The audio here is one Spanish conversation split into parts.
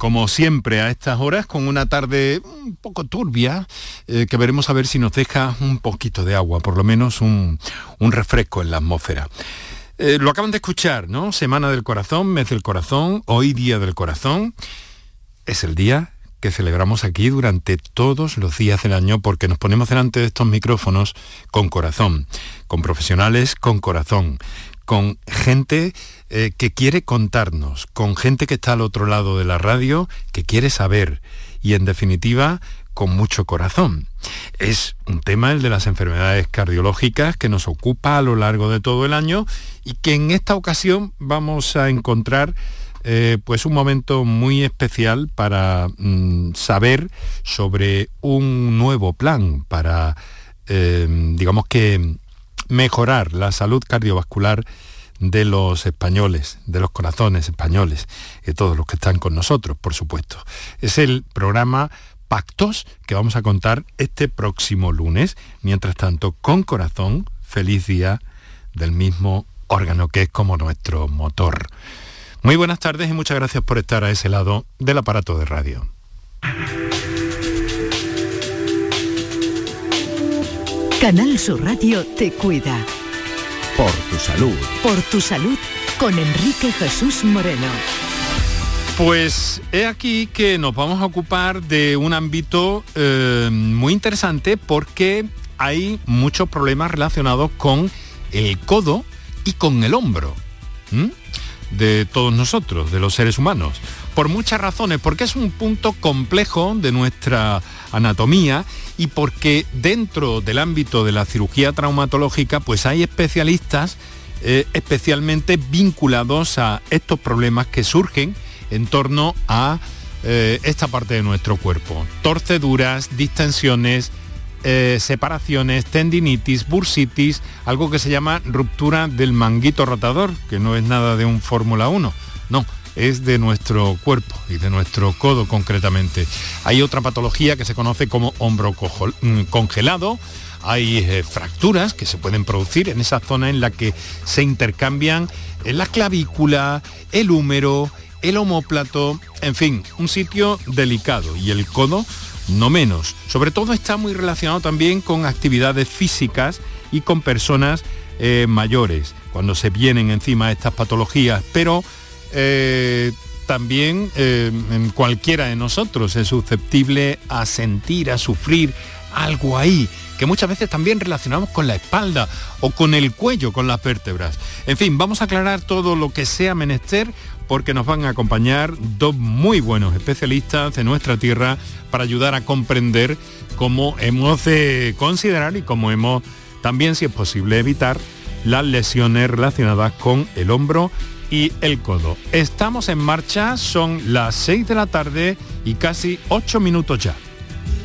como siempre a estas horas, con una tarde un poco turbia, eh, que veremos a ver si nos deja un poquito de agua, por lo menos un, refresco en la atmósfera. Eh, lo acaban de escuchar, ¿no? Semana del Corazón, mes del Corazón, hoy Día del Corazón. Es el día que celebramos aquí durante todos los días del año porque nos ponemos delante de estos micrófonos con corazón, con profesionales con corazón, con gente eh, que quiere contarnos, con gente que está al otro lado de la radio, que quiere saber y en definitiva con mucho corazón. Es un tema, el de las enfermedades cardiológicas, que nos ocupa a lo largo de todo el año y que en esta ocasión vamos a encontrar eh, pues un momento muy especial para mm, saber sobre un nuevo plan para, eh, digamos que, mejorar la salud cardiovascular de los españoles, de los corazones españoles, de todos los que están con nosotros, por supuesto. Es el programa Pactos que vamos a contar este próximo lunes. Mientras tanto, con corazón, feliz día del mismo órgano que es como nuestro motor. Muy buenas tardes y muchas gracias por estar a ese lado del aparato de radio. Canal Sur Radio te cuida. Por tu salud. Por tu salud con Enrique Jesús Moreno. Pues he aquí que nos vamos a ocupar de un ámbito eh, muy interesante porque hay muchos problemas relacionados con el codo y con el hombro de todos nosotros, de los seres humanos. Por muchas razones, porque es un punto complejo de nuestra anatomía y porque dentro del ámbito de la cirugía traumatológica pues hay especialistas eh, especialmente vinculados a estos problemas que surgen en torno a eh, esta parte de nuestro cuerpo. Torceduras, distensiones, eh, separaciones, tendinitis, bursitis, algo que se llama ruptura del manguito rotador, que no es nada de un Fórmula 1, no, es de nuestro cuerpo y de nuestro codo concretamente. Hay otra patología que se conoce como hombro mm, congelado, hay eh, fracturas que se pueden producir en esa zona en la que se intercambian eh, la clavícula, el húmero, el homóplato, en fin, un sitio delicado. Y el codo no menos. Sobre todo está muy relacionado también con actividades físicas y con personas eh, mayores, cuando se vienen encima estas patologías, pero eh, también eh, cualquiera de nosotros es susceptible a sentir, a sufrir algo ahí, que muchas veces también relacionamos con la espalda o con el cuello, con las vértebras. En fin, vamos a aclarar todo lo que sea menester porque nos van a acompañar dos muy buenos especialistas de nuestra tierra para ayudar a comprender cómo hemos de considerar y cómo hemos también, si es posible, evitar las lesiones relacionadas con el hombro y el codo. Estamos en marcha, son las 6 de la tarde y casi 8 minutos ya.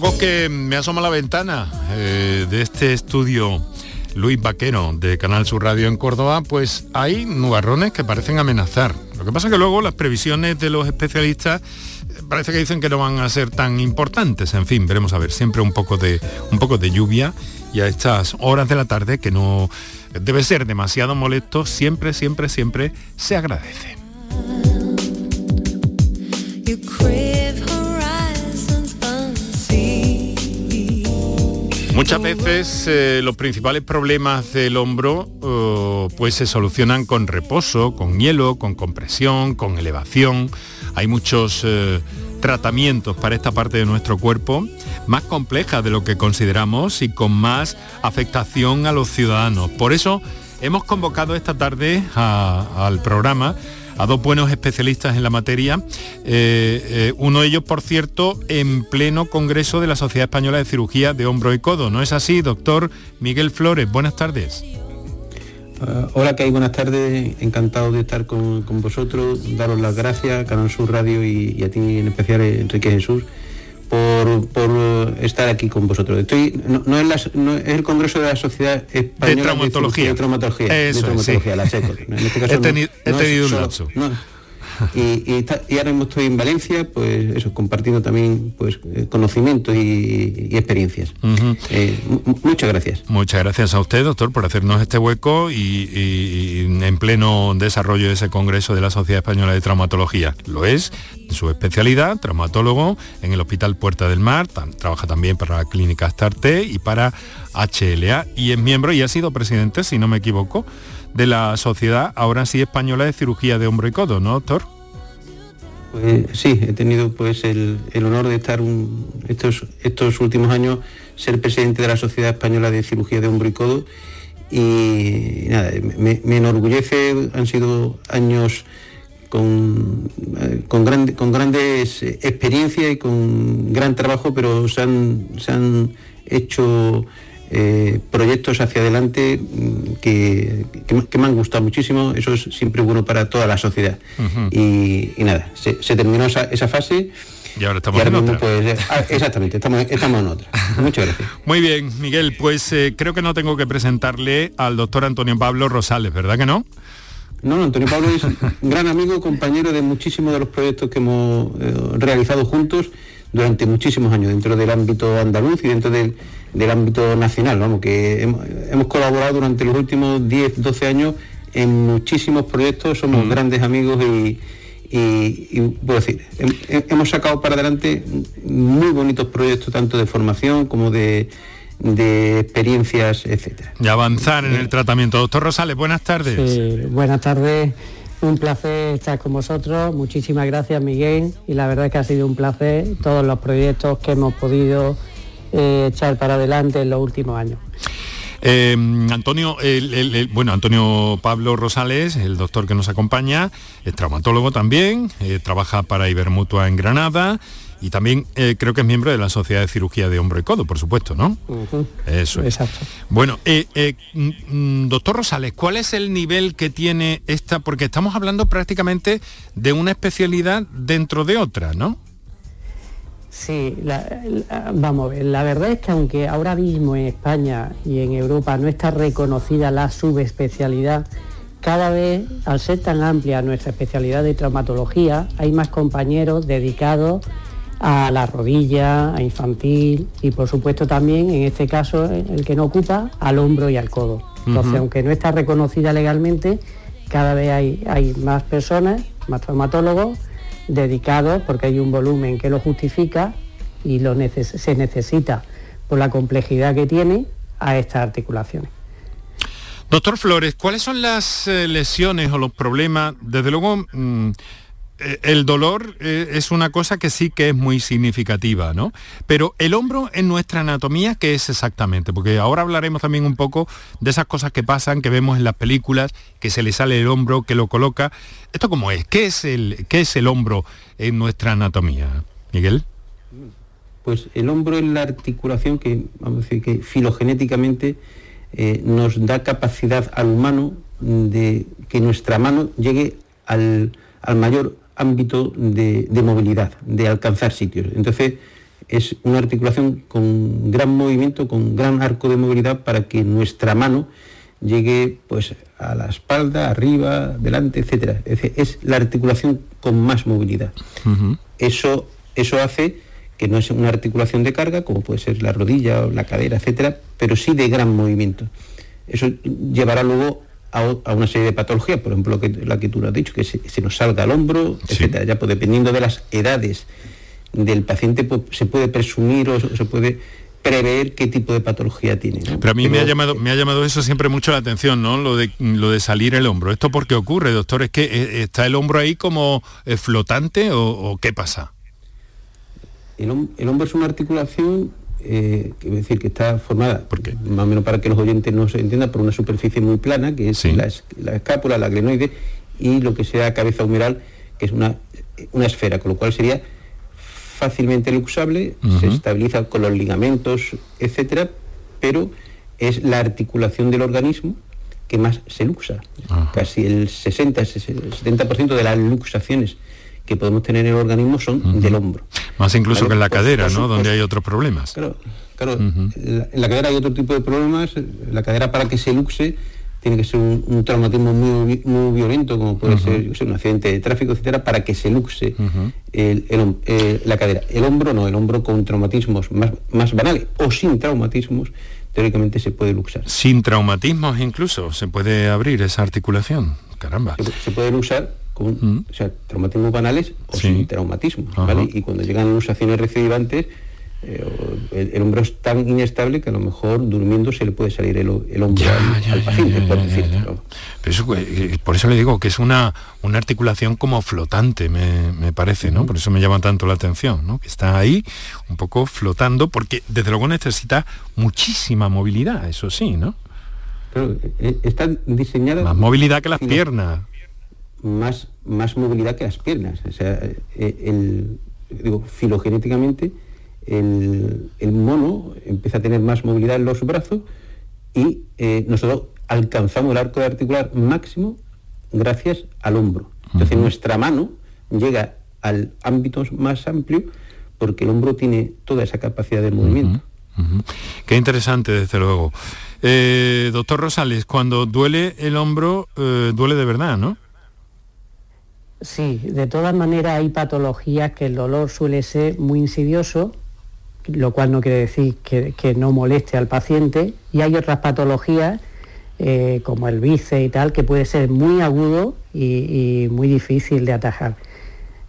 Poco que me asoma la ventana eh, de este estudio Luis Vaquero de Canal Sur Radio en Córdoba, pues hay nubarrones que parecen amenazar. Lo que pasa es que luego las previsiones de los especialistas eh, parece que dicen que no van a ser tan importantes. En fin, veremos a ver, siempre un poco de, un poco de lluvia y a estas horas de la tarde que no debe ser demasiado molesto, siempre, siempre, siempre se agradece. Muchas veces eh, los principales problemas del hombro eh, pues se solucionan con reposo, con hielo, con compresión, con elevación. Hay muchos eh, tratamientos para esta parte de nuestro cuerpo más compleja de lo que consideramos y con más afectación a los ciudadanos. Por eso hemos convocado esta tarde al programa a dos buenos especialistas en la materia, eh, eh, uno de ellos, por cierto, en pleno Congreso de la Sociedad Española de Cirugía de Hombro y Codo. ¿No es así, doctor Miguel Flores? Buenas tardes. Uh, hola, hay buenas tardes. Encantado de estar con, con vosotros. Daros las gracias, Canal Sur Radio y, a ti en especial, Enrique Jesús, por, por estar aquí con vosotros. Estoy, no, no, es la, no, es, el Congreso de la Sociedad Española de Traumatología. De, traumatología, Eso, de traumatología sí. la SECO. En este caso he, tenido un lapso. Y, y, está- y ahora mismo estoy en Valencia, pues eso, compartiendo también pues eh, conocimientos y, y experiencias. Eh, mu- muchas gracias. Muchas gracias a usted, doctor, por hacernos este hueco y, en pleno desarrollo de ese Congreso de la Sociedad Española de Traumatología. Lo es, su especialidad, traumatólogo en el Hospital Puerta del Mar, tam- trabaja también para la Clínica Astarte y para HLA y es miembro y ha sido presidente, si no me equivoco, de la Sociedad ahora sí Española de Cirugía de Hombro y Codo, ¿no, doctor? Pues sí, he tenido pues el, el honor de estar estos, estos últimos años ser presidente de la Sociedad Española de Cirugía de Hombro y Codo y nada, me, enorgullece, han sido años con, eh, con, con grandes experiencias y con gran trabajo, pero se han, se han hecho eh, proyectos hacia adelante mm, que, que me- que me han gustado muchísimo, eso es siempre bueno para toda la sociedad. y, y nada, se, se terminó esa, esa fase Y ahora estamos y ahora en mismo, otra. pues, eh, ah, exactamente, estamos, estamos en otra. Muchas gracias. Muy bien, Miguel, pues eh, creo que no tengo que presentarle al doctor Antonio Pablo Rosales, ¿verdad que no? No, no, Antonio Pablo es un gran amigo, compañero de muchísimos de los proyectos que hemos eh, realizado juntos durante muchísimos años dentro del ámbito andaluz y dentro del, del ámbito nacional. Vamos, que hemos, hemos colaborado durante los últimos 10, 12 años en muchísimos proyectos, somos grandes amigos y, y- y, puedo decir, hem- he- hemos sacado para adelante muy bonitos proyectos tanto de formación como de, de experiencias, etcétera. Y avanzar en el tratamiento. Doctor Rosales, buenas tardes. Sí, buenas tardes, un placer estar con vosotros, muchísimas gracias Miguel y la verdad es que ha sido un placer todos los proyectos que hemos podido eh, echar para adelante en los últimos años. Eh, Antonio, el- bueno, Antonio Pablo Rosales, el doctor que nos acompaña, es traumatólogo también, eh, trabaja para Ibermutua en Granada y también eh, creo que es miembro de la Sociedad de Cirugía de Hombro y Codo, por supuesto, ¿no? Eso es. Exacto. Bueno, eh, eh, mm, mm, doctor Rosales, ¿cuál es el nivel que tiene esta? Porque estamos hablando prácticamente de una especialidad dentro de otra, ¿no? Sí, la- la- vamos a ver, la verdad es que aunque ahora mismo en España y en Europa no está reconocida la subespecialidad, cada vez, al ser tan amplia nuestra especialidad de traumatología, hay más compañeros dedicados a la rodilla, a infantil y por supuesto también, en este caso, el que no ocupa, al hombro y al codo. Entonces, aunque no está reconocida legalmente, cada vez hay, hay más personas, más traumatólogos dedicados, porque hay un volumen que lo justifica y lo neces- se necesita por la complejidad que tiene a estas articulaciones. Doctor Flores, ¿cuáles son las eh, lesiones o los problemas? Desde luego, mm, el dolor eh, es una cosa que sí que es muy significativa, ¿no? Pero el hombro en nuestra anatomía, ¿qué es exactamente? Porque ahora hablaremos también un poco de esas cosas que pasan, que vemos en las películas, que se le sale el hombro, que lo coloca. ¿Esto cómo es? ¿Qué es el, qué es el hombro en nuestra anatomía? Miguel. Pues el hombro es la articulación que, vamos a decir, que filogenéticamente eh, nos da capacidad al humano de que nuestra mano llegue al, al mayor ámbito de, de movilidad, de alcanzar sitios. Entonces, es una articulación con gran movimiento, con gran arco de movilidad para que nuestra mano llegue pues a la espalda, arriba, delante, etcétera. Es, decir, es la articulación con más movilidad. Eso, eso hace que no es una articulación de carga, como puede ser la rodilla o la cadera, etcétera, pero sí de gran movimiento. Eso llevará luego a, una serie de patologías, por ejemplo, que, la que tú lo has dicho, que se, se nos salga el hombro, Sí. etcétera. Ya pues dependiendo de las edades del paciente, pues, se puede presumir o se se puede prever qué tipo de patología tiene. ¿no? Pero a mí me ha llamado, me ha llamado eso siempre mucho la atención, ¿no? Lo de lo de salir el hombro. ¿Esto por qué ocurre, doctor? ¿Es que eh, está el hombro ahí como eh, flotante o, o qué pasa? El, el hombro es una articulación, eh, es decir, que está formada, ¿Por qué? más o menos para que los oyentes no se entiendan, por una superficie muy plana, que es Sí. la, es- la escápula, la glenoide, y lo que sea cabeza humeral, que es una, una esfera, con lo cual sería fácilmente luxable, se estabiliza con los ligamentos, etcétera, pero es la articulación del organismo que que más se luxa. Casi el 60-70% de las luxaciones que podemos tener en el organismo son del hombro. Más incluso que en la cadera, ¿no? Donde hay otros problemas. Claro, claro en la cadera hay otro tipo de problemas. La cadera para que se luxe tiene que ser un, traumatismo muy, muy, violento, como puede ser un accidente de tráfico, etcétera, para que se luxe eh, la cadera. El hombro no, el hombro con traumatismos más, más banales o sin traumatismos, teóricamente se puede luxar. Sin traumatismos incluso, se puede abrir esa articulación. Caramba. Se, puede luxar con traumatismos banales o sin traumatismos, ¿vale? Y cuando llegan luxaciones recidivantes, eh, el, hombro es tan inestable que a lo mejor durmiendo se le puede salir el, hombro al, paciente, por por eso le digo que es una, una articulación como flotante, me, parece, ¿no? Por eso me llama tanto la atención, ¿no? Que está ahí un poco flotando, porque desde luego necesita muchísima movilidad, eso sí, ¿no? Claro, e, está diseñada... Más movilidad que las piernas. Más, más movilidad que las piernas. O sea, e, el, digo, filogenéticamente el, mono empieza a tener más movilidad en los brazos y eh, nosotros alcanzamos el arco articular máximo gracias al hombro. Entonces nuestra mano llega al ámbito más amplio porque el hombro tiene toda esa capacidad de movimiento. Qué interesante, desde luego. Eh, doctor Rosales, cuando duele el hombro, eh, duele de verdad, ¿no? Sí, de todas maneras hay patologías que el dolor suele ser muy insidioso lo cual no quiere decir que, no moleste al paciente, y hay otras patologías eh, como el bíceps y tal, que puede ser muy agudo y, muy difícil de atajar.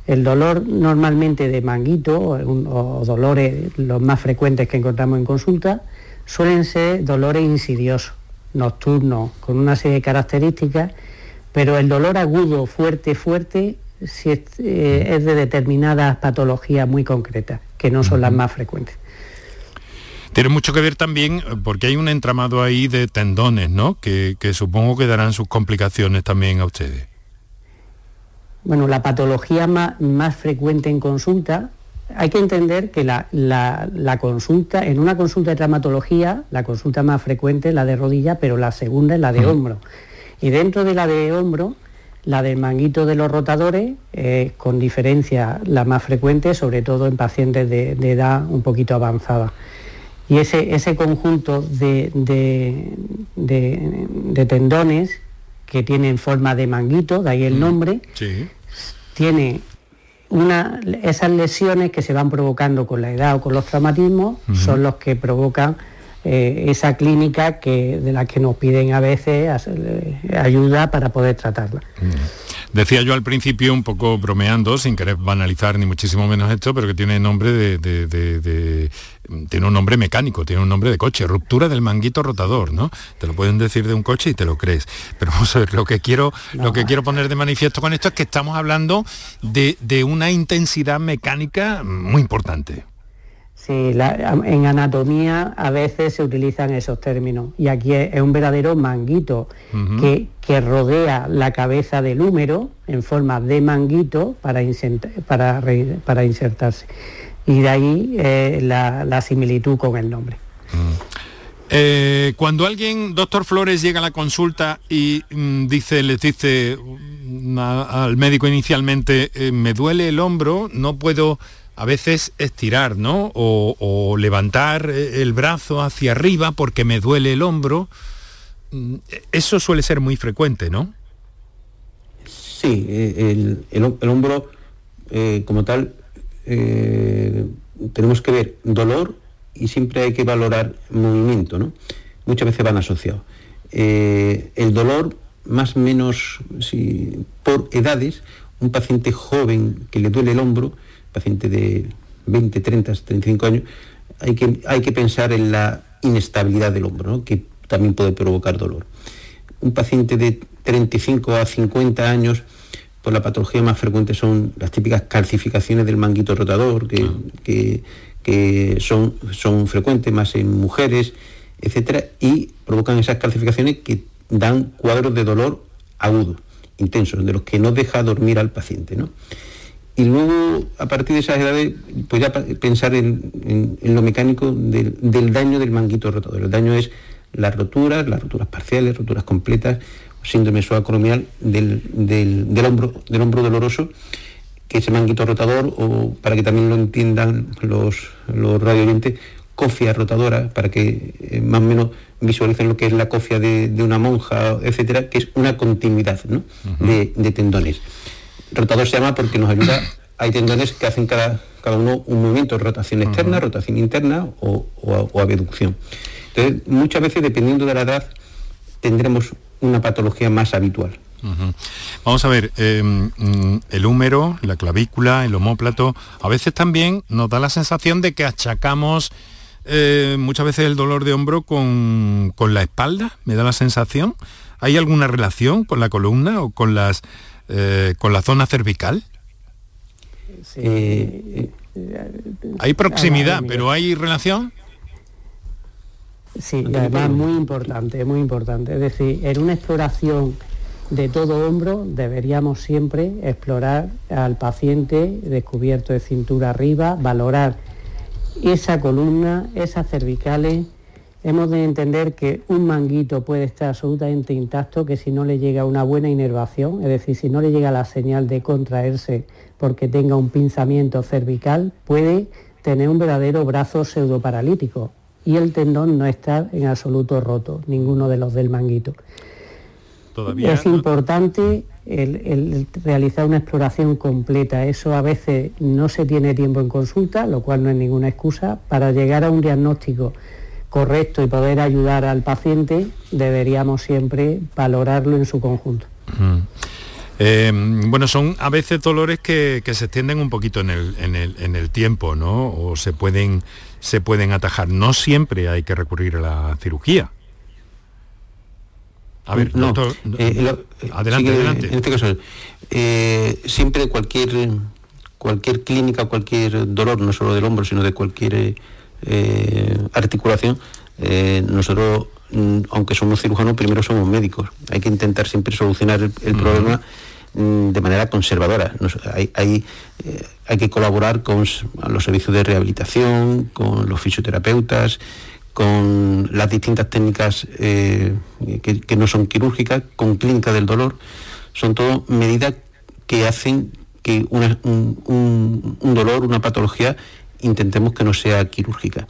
El dolor normalmente de manguito o, dolores los más frecuentes que encontramos en consulta suelen ser dolores insidiosos, nocturnos, con una serie de características, pero el dolor agudo, fuerte, fuerte, si es, eh, es de determinadas patologías muy concretas que no son las más frecuentes. Tiene mucho que ver también, porque hay un entramado ahí de tendones, ¿no? Que, supongo que darán sus complicaciones también a ustedes. Bueno, la patología más, más frecuente en consulta, hay que entender que la, la, consulta, en una consulta de traumatología, la consulta más frecuente es la de rodilla, pero la segunda es la de hombro. Y dentro de la de hombro, la del manguito de los rotadores, con diferencia la más frecuente, sobre todo en pacientes de, edad un poquito avanzada. Y ese, ese conjunto de, de, tendones que tienen forma de manguito, de ahí el mm, nombre, tiene una, esas lesiones que se van provocando con la edad o con los traumatismos, son los que provocan eh, esa clínica que, de la que nos piden a veces ayuda para poder tratarla. Mm. Decía yo al principio, un poco bromeando, sin querer banalizar ni muchísimo menos esto, pero que tiene nombre de, tiene un nombre mecánico, tiene un nombre de coche, ruptura del manguito rotador, ¿no? Te lo pueden decir de un coche y te lo crees. Pero vamos a ver, lo que quiero, lo que quiero poner de manifiesto con esto es que estamos hablando de, de una intensidad mecánica muy importante. Sí, en anatomía a veces se utilizan esos términos y aquí es, un verdadero manguito que, rodea la cabeza del húmero en forma de manguito para, para, para insertarse. Y de ahí eh, la, similitud con el nombre. Eh, cuando alguien, doctor Flores, llega a la consulta y mm, dice, les dice mm, al médico inicialmente, eh, me duele el hombro, no puedo a veces estirar, ¿no? O, levantar el brazo hacia arriba porque me duele el hombro. Mm, eso suele ser muy frecuente, ¿no? Sí, eh, el, hombro eh, como tal eh, tenemos que ver dolor y siempre hay que valorar movimiento, ¿no? Muchas veces van asociados. el dolor, más o menos, si, por edades, un paciente joven que le duele el hombro, paciente de 20, 30, 35 años, hay que, hay que pensar en la inestabilidad del hombro, que también puede provocar dolor. Un paciente de 35 a 50 años, pues la patología más frecuente son las típicas calcificaciones del manguito rotador, que, ah. son, son frecuentes más en mujeres, etcétera, y provocan esas calcificaciones que dan cuadros de dolor agudo, intensos, de los que no deja dormir al paciente. ¿no? Y luego a partir de esas edades pues ya pensar en, lo mecánico del, daño del manguito rotador. El daño es las roturas, las roturas parciales, roturas completas, síndrome suacromial del, del, hombro, del hombro doloroso, que es el manguito rotador, o para que también lo entiendan los, los radioyentes, cofia rotadora, para que eh, más o menos visualicen lo que es la cofia de, una monja, etcétera, que es una continuidad de, tendones. Rotador se llama porque nos ayuda, hay tendones que hacen cada, cada uno un movimiento, rotación externa, rotación interna o, o, abducción. Entonces, muchas veces, dependiendo de la edad, tendremos una patología más habitual. Vamos a ver, em, mm, el húmero, la clavícula, el homóplato, a veces también nos da la sensación de que achacamos eh, muchas veces el dolor de hombro con, la espalda, me da la sensación. ¿Hay alguna relación con la columna o con, las, eh, con la zona cervical? Eh, hay proximidad, pero ¿hay relación? Sí, además muy importante, muy importante. Es decir, en una exploración de todo hombro deberíamos siempre explorar al paciente descubierto de cintura arriba, valorar esa columna, esas cervicales, hemos de entender que un manguito puede estar absolutamente intacto, que si no le llega una buena inervación, es decir, si no le llega la señal de contraerse porque tenga un pinzamiento cervical, puede tener un verdadero brazo pseudoparalítico y el tendón no está en absoluto roto, ninguno de los del manguito. Todavía es importante el, realizar una exploración completa. Eso a veces no se tiene tiempo en consulta, lo cual no es ninguna excusa. Para llegar a un diagnóstico correcto y poder ayudar al paciente, deberíamos siempre valorarlo en su conjunto. Eh, bueno, son a veces dolores que, se extienden un poquito en el, en el, tiempo, ¿no? O se pueden, se pueden atajar. No siempre hay que recurrir a la cirugía. A ver, no, eh, adelante, adelante. En este caso, eh, siempre cualquier cualquier clínica, cualquier dolor, no solo del hombro, sino de cualquier eh, articulación, nosotros, mm, aunque somos cirujanos, primero somos médicos. Hay que intentar siempre solucionar el, problema mm, de manera conservadora. hay, hay, hay que colaborar con los servicios de rehabilitación, con los fisioterapeutas, con las distintas técnicas eh, que, no son quirúrgicas, con clínica del dolor, son todo medidas que hacen que un, dolor, una patología, intentemos que no sea quirúrgica.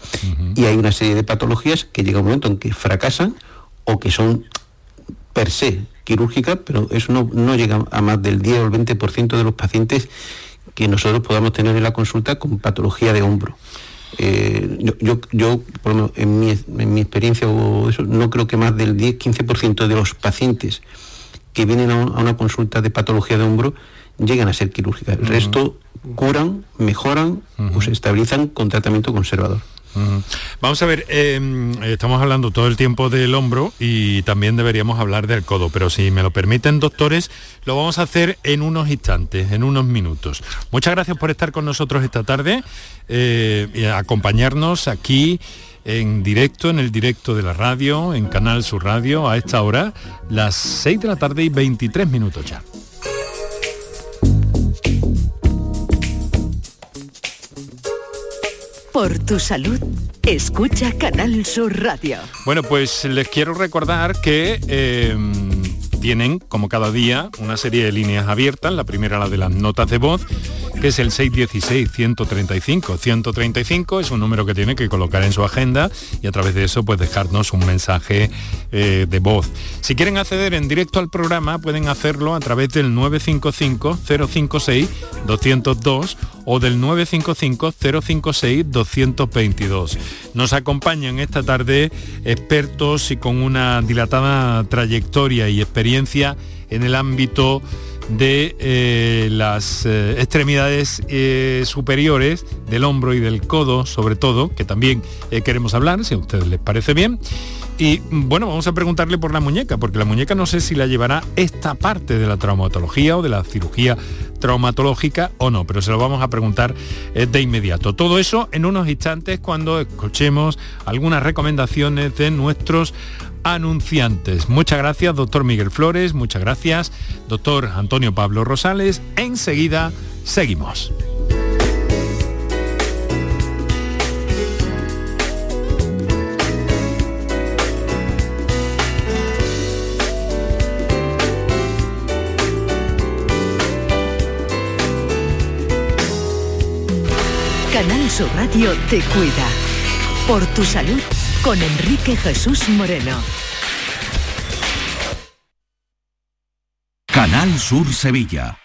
Y hay una serie de patologías que llega un momento en que fracasan o que son per se quirúrgicas, pero eso no, no llega a más del 10 o el 20% de los pacientes que nosotros podamos tener en la consulta con patología de hombro. Eh, yo, yo, por lo menos en mi, en mi experiencia, o eso, no creo que más del 10-15% de los pacientes que vienen a, una consulta de patología de hombro llegan a ser quirúrgicas. El resto curan, mejoran o se estabilizan con tratamiento conservador. Vamos a ver, em, estamos hablando todo el tiempo del hombro y también deberíamos hablar del codo, pero si me lo permiten, doctores, lo vamos a hacer en unos instantes, en unos minutos. Muchas gracias por estar con nosotros esta tarde eh, y acompañarnos aquí en directo, en el directo de la radio, en Canal Sur Radio, a esta hora, las 6 de la tarde y 23 minutos ya. Por tu salud, escucha Canal Sur Radio. Bueno, pues les quiero recordar que em, tienen, como cada día, una serie de líneas abiertas. La primera, la de las notas de voz es el 616-135-135, es un número que tiene que colocar en su agenda y a través de eso pues dejarnos un mensaje eh, de voz. Si quieren acceder en directo al programa pueden hacerlo a través del 955-056-202 o del 955-056-222. Nos acompañan esta tarde expertos y con una dilatada trayectoria y experiencia en el ámbito de eh, las eh, extremidades eh, superiores, del hombro y del codo sobre todo, que también queremos hablar, si a ustedes les parece bien. Y bueno, vamos a preguntarle por la muñeca, porque la muñeca no sé si la llevará esta parte de la traumatología o de la cirugía traumatológica o no, pero se lo vamos a preguntar de inmediato. Todo eso en unos instantes cuando escuchemos algunas recomendaciones de nuestros anunciantes. Muchas gracias, doctor Miguel Flores, muchas gracias, doctor Antonio Pablo Rosales. Enseguida seguimos. Canal Sur Radio te cuida. Por tu salud con Enrique Jesús Moreno. Canal Sur Sevilla.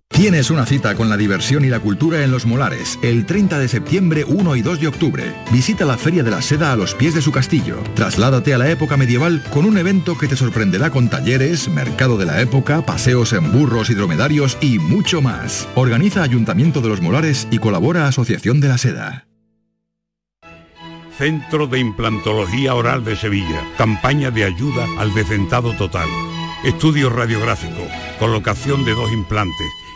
Tienes una cita con la diversión y la cultura en Los Molares, el 30 de septiembre, 1 y 2 de octubre. Visita la Feria de la Seda a los pies de su castillo. Trasládate a la época medieval con un evento que te sorprenderá con talleres, mercado de la época, paseos en burros y dromedarios y mucho más. Organiza Ayuntamiento de Los Molares y colabora Asociación de la Seda. Centro de Implantología Oral de Sevilla. Campaña de ayuda al decentado total. Estudio radiográfico. Colocación de dos implantes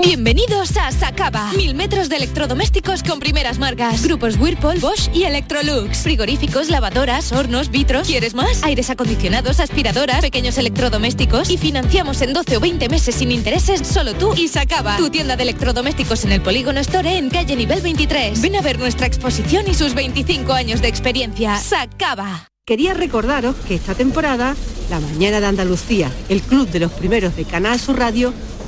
Bienvenidos a Sacaba. Mil metros de electrodomésticos con primeras marcas. Grupos Whirlpool, Bosch y Electrolux. Frigoríficos, lavadoras, hornos, vitros. ¿Quieres más? Aires acondicionados, aspiradoras, pequeños electrodomésticos. Y financiamos en 12 o 20 meses sin intereses solo tú y Sacaba. Tu tienda de electrodomésticos en el Polígono Store en calle nivel 23. Ven a ver nuestra exposición y sus 25 años de experiencia. Sacaba. Quería recordaros que esta temporada, La Mañana de Andalucía, el club de los primeros de Canal Sur Radio,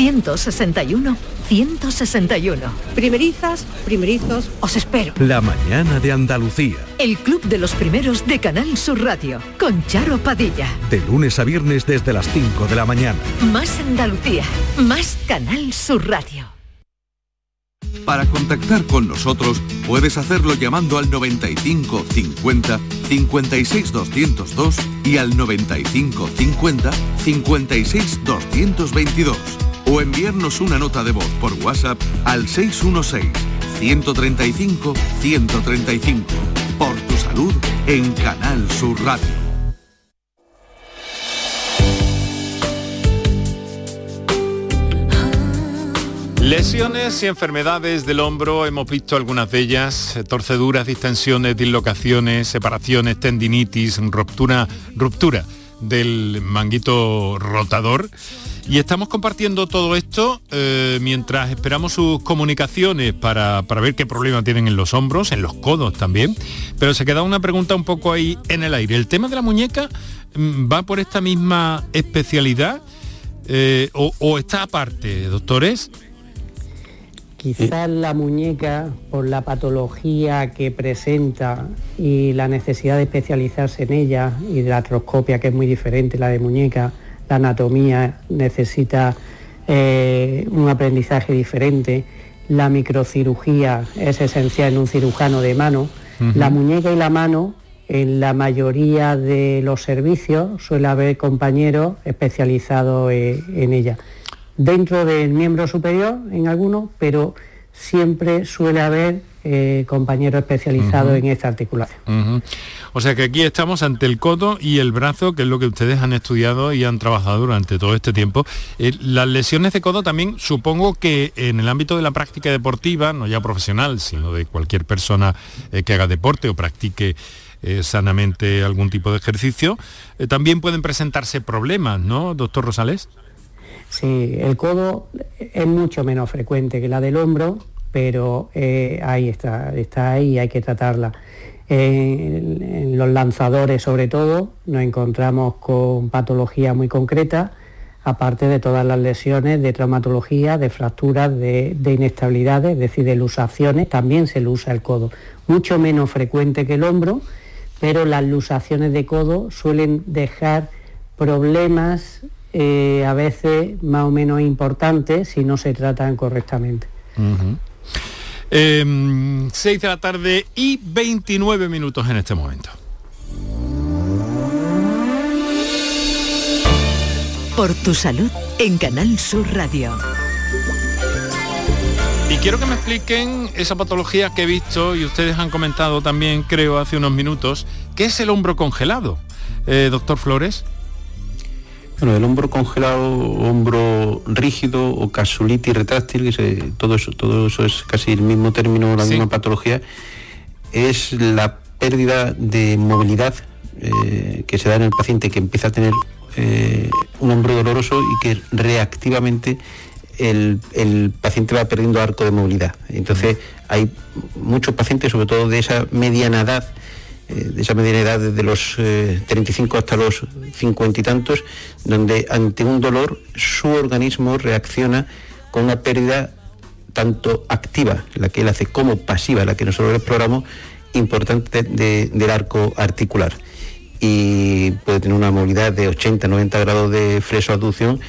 161 161. Primerizas, primerizos, os espero. La mañana de Andalucía. El club de los primeros de Canal Sur Radio con Charo Padilla. De lunes a viernes desde las 5 de la mañana. Más Andalucía, más Canal Sur Radio. Para contactar con nosotros puedes hacerlo llamando al 95 50 56 202 y al 95 50 56 222 o enviarnos una nota de voz por WhatsApp al 616-135-135. Por tu salud en Canal Sur Radio. Lesiones y enfermedades del hombro, hemos visto algunas de ellas, torceduras, distensiones, dislocaciones, separaciones, tendinitis, ruptura, ruptura del manguito rotador. Y estamos compartiendo todo esto eh, mientras esperamos sus comunicaciones para, para, ver qué problema tienen en los hombros, en los codos también. Pero se queda una pregunta un poco ahí en el aire. ¿El tema de la muñeca mm, va por esta misma especialidad eh, o, o está aparte, doctores? Quizás la muñeca, por la patología que presenta y la necesidad de especializarse en ella y de la artroscopia, que es muy diferente la de muñeca, la anatomía necesita eh, un aprendizaje diferente, la microcirugía es esencial en un cirujano de mano, uh -huh. la muñeca y la mano, en la mayoría de los servicios suele haber compañeros especializados eh, en ella. Dentro del miembro superior en algunos, pero siempre suele haber eh, uh -huh. en esta articulación. Uh -huh. O sea que aquí estamos ante el codo y el brazo, que es lo que ustedes han estudiado y han trabajado durante todo este tiempo. Eh, las lesiones de codo también supongo que en el ámbito de la práctica deportiva, no ya profesional, sino de cualquier persona eh, que haga deporte o practique sanamente algún tipo de ejercicio, también pueden presentarse problemas, ¿no, doctor Rosales? Sí, el codo es mucho menos frecuente que la del hombro, pero eh, ahí está, está ahí y hay que tratarla. En, los lanzadores sobre todo nos encontramos con patologías muy concretas, aparte de todas las lesiones de traumatología, de fracturas, de, de inestabilidades, es decir, de lusaciones, también se lo usa el codo. Mucho menos frecuente que el hombro, pero las lusaciones de codo suelen dejar problemas eh, a veces más o menos importantes si no se tratan correctamente. Uh -huh. eh, 6 de la tarde y 29 minutos en este momento. Por tu salud en Canal Sur Radio. quiero que me expliquen esa patología que he visto y ustedes han comentado también, creo, hace unos minutos, ¿qué es el hombro congelado? Eh, doctor Flores. Bueno, el hombro congelado, hombro rígido o casulitis retráctil, que todo, eso, todo eso es casi el mismo término, la misma patología, es la pérdida de movilidad eh, que se da en el paciente que empieza a tener eh, un hombro doloroso y que reactivamente el, paciente va perdiendo arco de movilidad. Entonces hay muchos pacientes, sobre todo de esa mediana edad, eh, de esa mediana edad desde los 35 hasta los 50 y tantos, donde ante un dolor su organismo reacciona con una pérdida tanto activa, la que él hace, como pasiva, la que nosotros exploramos, importante del arco articular. Y puede tener una movilidad de 80-90 grados de fleso-aducción,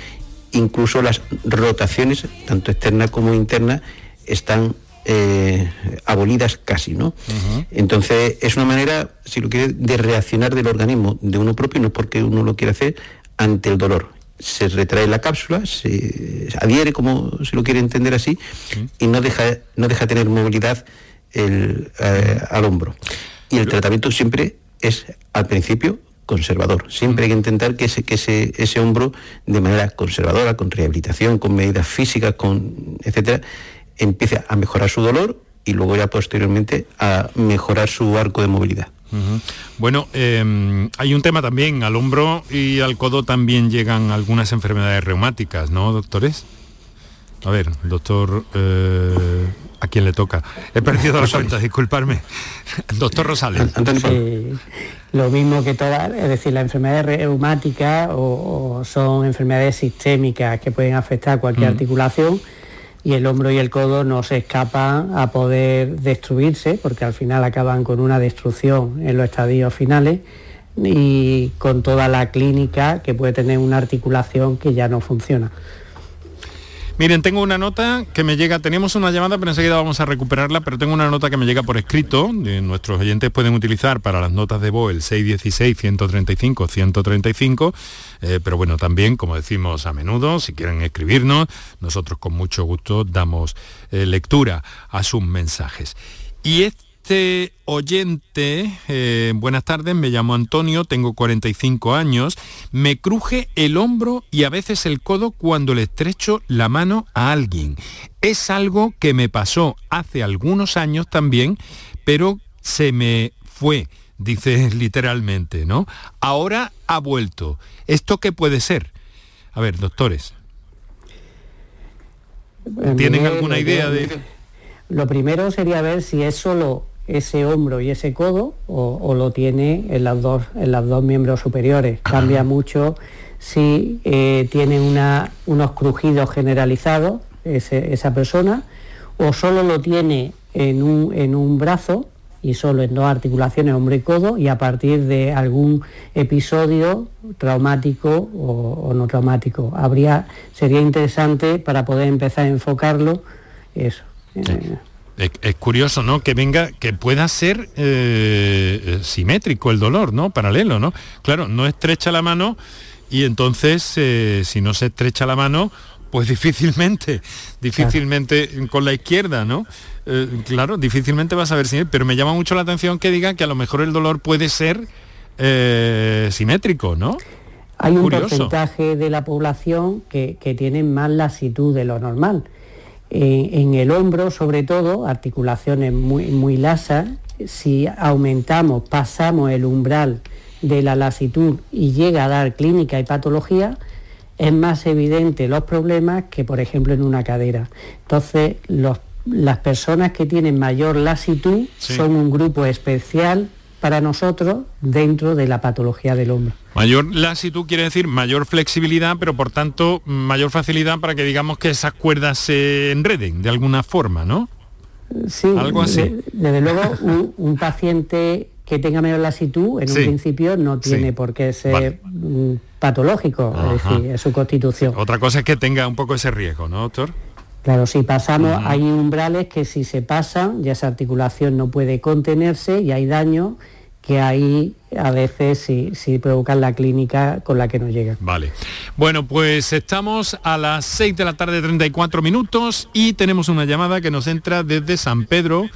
incluso las rotaciones, tanto externas como internas, están eh, abolidas casi, ¿no? Entonces es una manera, si lo quiere, de reaccionar del organismo de uno propio, no es porque uno lo quiere hacer, ante el dolor. Se retrae la cápsula, se adhiere, como si lo quiere entender así, y no deja, no deja tener movilidad el, eh, al hombro. Y el tratamiento siempre es al principio conservador. Siempre hay que intentar que ese, que ese, ese hombro, de manera conservadora, con rehabilitación, con medidas físicas, con etcétera, empiece a mejorar su dolor y luego ya posteriormente a mejorar su arco de movilidad. Bueno, em, hay un tema también, al hombro y al codo también llegan algunas enfermedades reumáticas, ¿no, doctores? A ver, doctor, eh, ¿a quién le toca? He perdido las cuentas, disculparme. doctor Rosales. lo mismo que todas, es decir, las enfermedades reumáticas o, son enfermedades sistémicas que pueden afectar cualquier articulación y el hombro y el codo no se escapan a poder destruirse porque al final acaban con una destrucción en los estadios finales y con toda la clínica que puede tener una articulación que ya no funciona. Miren, tengo una nota que me llega, tenemos una llamada, pero enseguida vamos a recuperarla, pero tengo una nota que me llega por escrito, nuestros oyentes pueden utilizar para las notas de voz el 616-135-135, eh, pero bueno, también, como decimos a menudo, si quieren escribirnos, nosotros con mucho gusto damos eh, lectura a sus mensajes. Y este este oyente, eh, buenas tardes, me llamo Antonio, tengo 45 años, me cruje el hombro y a veces el codo cuando le estrecho la mano a alguien. Es algo que me pasó hace algunos años también, pero se me fue, dice literalmente, ¿no? Ahora ha vuelto. ¿Esto qué puede ser? A ver, doctores. ¿Tienen alguna idea de...? Lo primero sería ver si es solo ese hombro y ese codo o, lo tiene en las dos, en los dos miembros superiores. Cambia mucho si eh, tiene unos crujidos generalizados esa persona o solo lo tiene en un, en un brazo y solo en dos articulaciones, hombro y codo, y a partir de algún episodio traumático o, no traumático. Habría, sería interesante para poder empezar a enfocarlo eso. Eh, es, curioso, ¿no? Que venga, que pueda ser eh, simétrico el dolor, ¿no? Paralelo, ¿no? Claro, no estrecha la mano y entonces, eh, si no se estrecha la mano, pues difícilmente, difícilmente con la izquierda, ¿no? Eh, claro, difícilmente vas a ver si... Pero me llama mucho la atención que diga que a lo mejor el dolor puede ser simétrico, ¿no? Hay un porcentaje de la población que, que tiene más lasitud de lo normal en el hombro, sobre todo, articulaciones muy, muy lasas, si aumentamos, pasamos el umbral de la lasitud y llega a dar clínica y patología, es más evidente los problemas que, por ejemplo, en una cadera. Entonces, las personas que tienen mayor lasitud son un grupo especial para nosotros dentro de la patología del hombro. Mayor lasitud quiere decir mayor flexibilidad, pero por tanto mayor facilidad para que digamos que esas cuerdas se enreden de alguna forma, ¿no? Sí, algo así. desde luego un, paciente que tenga mayor lasitud en un principio no tiene por qué ser mm, patológico, es decir, es su constitución. Otra cosa es que tenga un poco ese riesgo, ¿no, doctor? Claro, si pasamos, hay umbrales que si se pasan, ya esa articulación no puede contenerse y hay daño que ahí a veces sí, sí provocan la clínica con la que nos llega. Vale. Bueno, pues estamos a las 6 de la tarde, 34 minutos, y tenemos una llamada que nos entra desde San Pedro.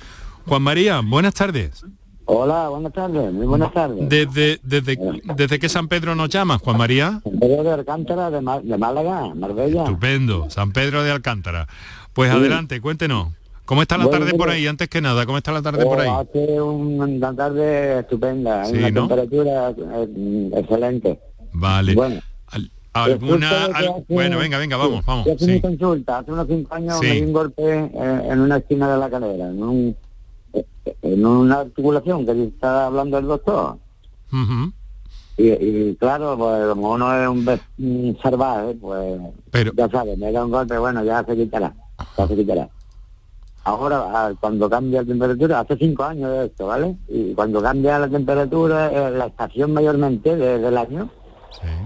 Juan María, buenas tardes. Hola, buenas tardes, muy buenas tardes. Desde, desde, desde qué San Pedro nos llamas, Juan María? San Pedro de Alcántara, de, Ma- de Málaga, Marbella. Estupendo, San Pedro de Alcántara. Pues Sí. adelante, cuéntenos. ¿Cómo está la Bueno, tarde por ahí? Antes que nada, ¿cómo está la tarde por Oh, ahí? Hace un- una tarde estupenda, Sí, una ¿no? temperatura eh, excelente. Vale. Bueno. Al- ¿Alguna? Al- hace- Bueno, venga, venga, vamos, vamos. Yo hice sí. mi consulta, hace unos cinco años me di un golpe eh, en una esquina de la cadera, en, un, en una articulación que está hablando el doctor. Y, y claro, pues como uno es un, un salvaje, pues Pero- ya sabes, me da un golpe, bueno, ya se quitará, ya se quitará. Ahora, ah, cuando cambia la temperatura, hace cinco años de esto, ¿vale? Y cuando cambia la temperatura, eh, la estación mayormente de- del año,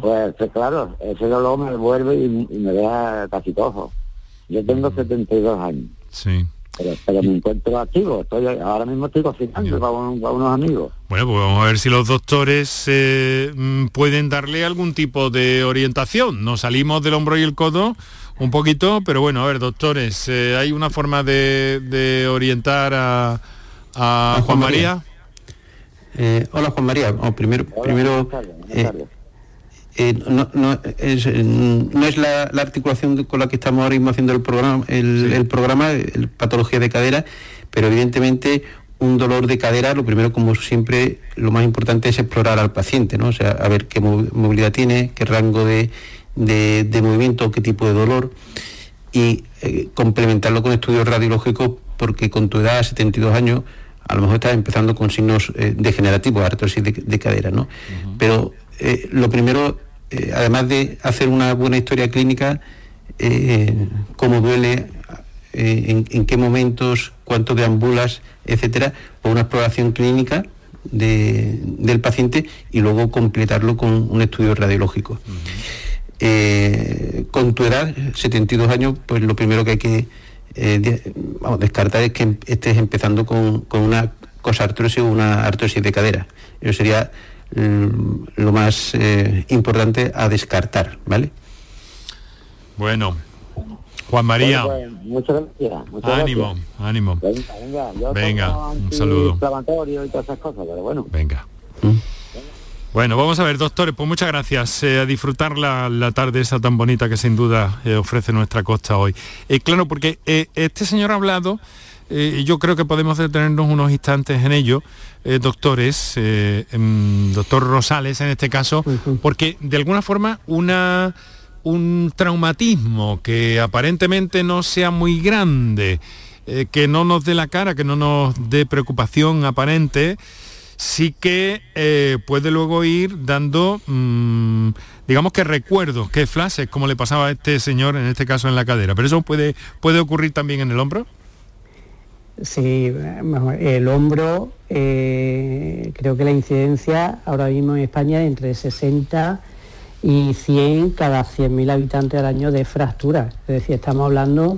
pues eh, claro, ese dolor me vuelve y, y me deja casi cojo. Yo tengo 72 años, Sí. Pero, pero me encuentro activo, estoy ahora mismo estoy cocinando para, un- para unos amigos. Bueno, pues vamos a ver si los doctores eh, mm, pueden darle algún tipo de orientación. Nos salimos del hombro y el codo un poquito, pero bueno, a ver, doctores, eh, ¿hay una forma de, de orientar a, a Juan María? Eh, hola Juan María, Bueno, primero, primero eh, eh, no, no es, eh, no es la, la articulación con la que estamos ahora mismo haciendo el programa, el, el programa, el patología de cadera, pero evidentemente un dolor de cadera, lo primero, como siempre, lo más importante es explorar al paciente, ¿no? O sea, a ver qué mo- movilidad tiene, qué rango de, de- de movimiento, qué tipo de dolor, y eh, complementarlo con estudios radiológicos, porque con tu edad, 72 años, a lo mejor estás empezando con signos eh, degenerativos, artrosis de, de cadera, ¿no? Pero eh, lo primero, eh, además de hacer una buena historia clínica, eh, cómo duele, eh, en, en qué momentos, cuánto deambulas, etcétera, por una exploración clínica de- del paciente y luego completarlo con un estudio radiológico. Con tu edad, 72 años, pues lo primero que hay que de- vamos, descartar es que em- estés empezando con, con una cosartrosis o una artrosis de cadera. Eso sería lo más eh, importante a descartar, ¿vale? Bueno, Juan María, Bueno, pues, muchas gracias. muchas ánimo, gracias. ánimo. Venga, venga, yo Venga, un saludo. y todas esas cosas, pero bueno. Venga. Bueno, vamos a ver, doctores, pues muchas gracias. eh, a disfrutar la, la tarde esa tan bonita que sin duda eh, ofrece nuestra costa hoy. Eh, claro, porque eh, este señor ha hablado, eh, yo creo que podemos detenernos unos instantes en ello, eh, doctores, eh, em, doctor Rosales en este caso, porque de alguna forma una un traumatismo que aparentemente no sea muy grande, que no nos dé la cara, que no nos dé preocupación aparente, sí que eh, puede luego ir dando, mm, digamos que recuerdos, que flashes, como le pasaba a este señor, en este caso en la cadera. Pero eso puede, puede ocurrir también en el hombro. Sí, el hombro, eh, creo que la incidencia ahora mismo en España es entre 60 y 100 cada 100.000 habitantes al año de fracturas. Es decir, estamos hablando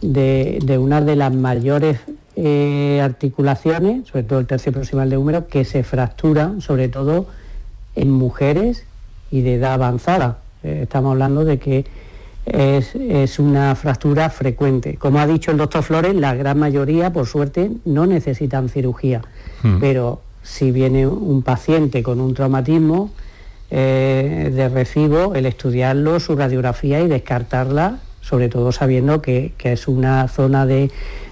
de, de una de las mayores eh, articulaciones, sobre todo el tercio proximal de húmero, que se fracturan sobre todo en mujeres y de edad avanzada. Eh, estamos hablando de que es, es una fractura frecuente. Como ha dicho el doctor Flores, la gran mayoría, por suerte, no necesitan cirugía. Hmm. Pero si viene un paciente con un traumatismo eh, de recibo, el estudiarlo, su radiografía y descartarla, sobre todo sabiendo que, que es una zona de-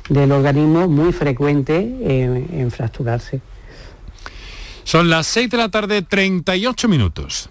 del organismo muy frecuente en, en fracturarse. Son las 6 de la tarde, 38 minutos.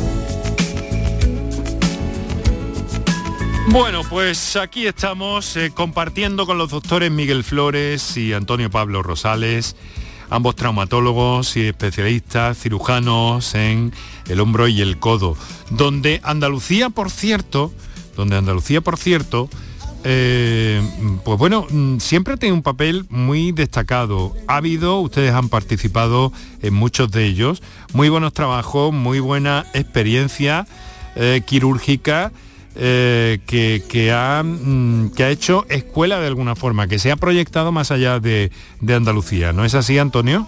Bueno, pues aquí estamos eh, compartiendo con los doctores Miguel Flores y Antonio Pablo Rosales, ambos traumatólogos y especialistas cirujanos en el hombro y el codo, donde Andalucía, por cierto, donde Andalucía, por cierto, eh, pues bueno, mm, siempre tiene un papel muy destacado. Ha habido, ustedes han participado en muchos de ellos, muy buenos trabajos, muy buena experiencia eh, quirúrgica. Eh, que, ha, mm, que ha hecho escuela de alguna forma, que se ha proyectado más allá de, de Andalucía. ¿No es así, Antonio?